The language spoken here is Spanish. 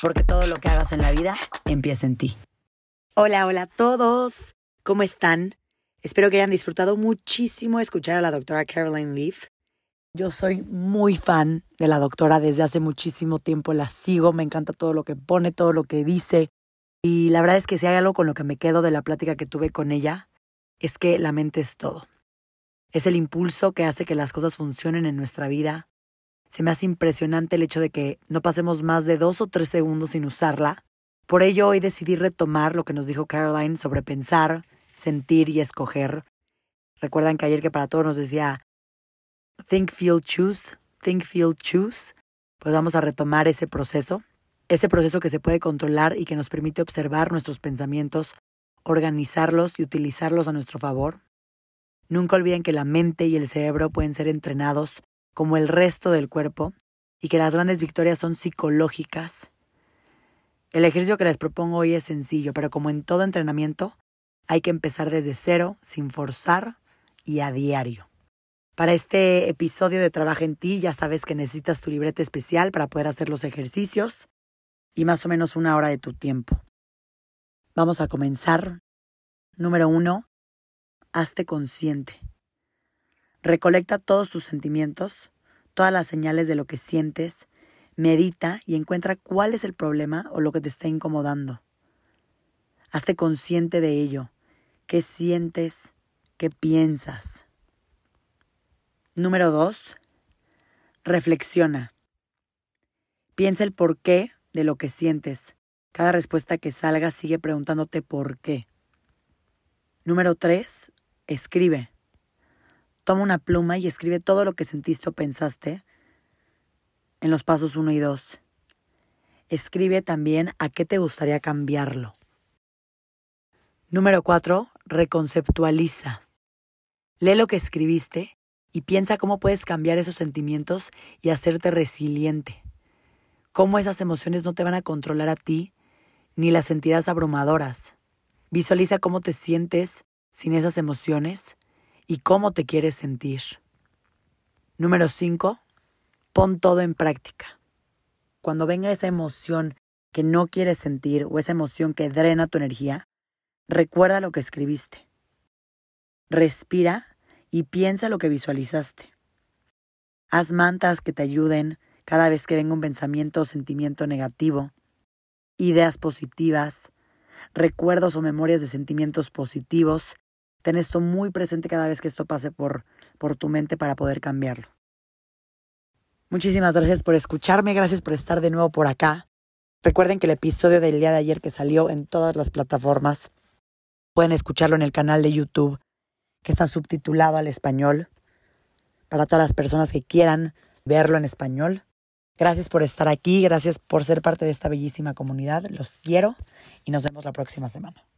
porque todo lo que hagas en la vida empieza en ti. Hola, hola a todos. ¿Cómo están? Espero que hayan disfrutado muchísimo escuchar a la doctora Caroline Leaf. Yo soy muy fan de la doctora desde hace muchísimo tiempo, la sigo, me encanta todo lo que pone, todo lo que dice. Y la verdad es que si hay algo con lo que me quedo de la plática que tuve con ella, es que la mente es todo. Es el impulso que hace que las cosas funcionen en nuestra vida, se me hace impresionante el hecho de que no pasemos más de dos o tres segundos sin usarla. Por ello hoy decidí retomar lo que nos dijo Caroline sobre pensar, sentir y escoger. Recuerdan que ayer que para todos nos decía think, feel, choose, think, feel, choose. Pues vamos a retomar ese proceso, ese proceso que se puede controlar y que nos permite observar nuestros pensamientos, organizarlos y utilizarlos a nuestro favor. Nunca olviden que la mente y el cerebro pueden ser entrenados como el resto del cuerpo y que las grandes victorias son psicológicas. El ejercicio que les propongo hoy es sencillo, pero como en todo entrenamiento, hay que empezar desde cero, sin forzar y a diario. Para este episodio de Trabaja en ti, ya sabes que necesitas tu libreta especial para poder hacer los ejercicios y más o menos una hora de tu tiempo. Vamos a comenzar. Número uno, hazte consciente. Recolecta todos tus sentimientos, todas las señales de lo que sientes, medita y encuentra cuál es el problema o lo que te está incomodando. Hazte consciente de ello. ¿Qué sientes? ¿Qué piensas? Número dos, reflexiona. Piensa el porqué de lo que sientes. Cada respuesta que salga sigue preguntándote por qué. Número tres, escribe. Toma una pluma y escribe todo lo que sentiste o pensaste en los pasos 1 y 2. Escribe también a qué te gustaría cambiarlo. Número 4. Reconceptualiza. Lee lo que escribiste y piensa cómo puedes cambiar esos sentimientos y hacerte resiliente. Cómo esas emociones no te van a controlar a ti ni las entidades abrumadoras. Visualiza cómo te sientes sin esas emociones y cómo te quieres sentir. Número 5. Pon todo en práctica. Cuando venga esa emoción que no quieres sentir o esa emoción que drena tu energía, recuerda lo que escribiste. Respira y piensa lo que visualizaste. Haz mantas que te ayuden cada vez que venga un pensamiento o sentimiento negativo, ideas positivas, recuerdos o memorias de sentimientos positivos Ten esto muy presente cada vez que esto pase por, por tu mente para poder cambiarlo. Muchísimas gracias por escucharme, gracias por estar de nuevo por acá. Recuerden que el episodio del día de ayer que salió en todas las plataformas, pueden escucharlo en el canal de YouTube, que está subtitulado al español, para todas las personas que quieran verlo en español. Gracias por estar aquí, gracias por ser parte de esta bellísima comunidad, los quiero y nos vemos la próxima semana.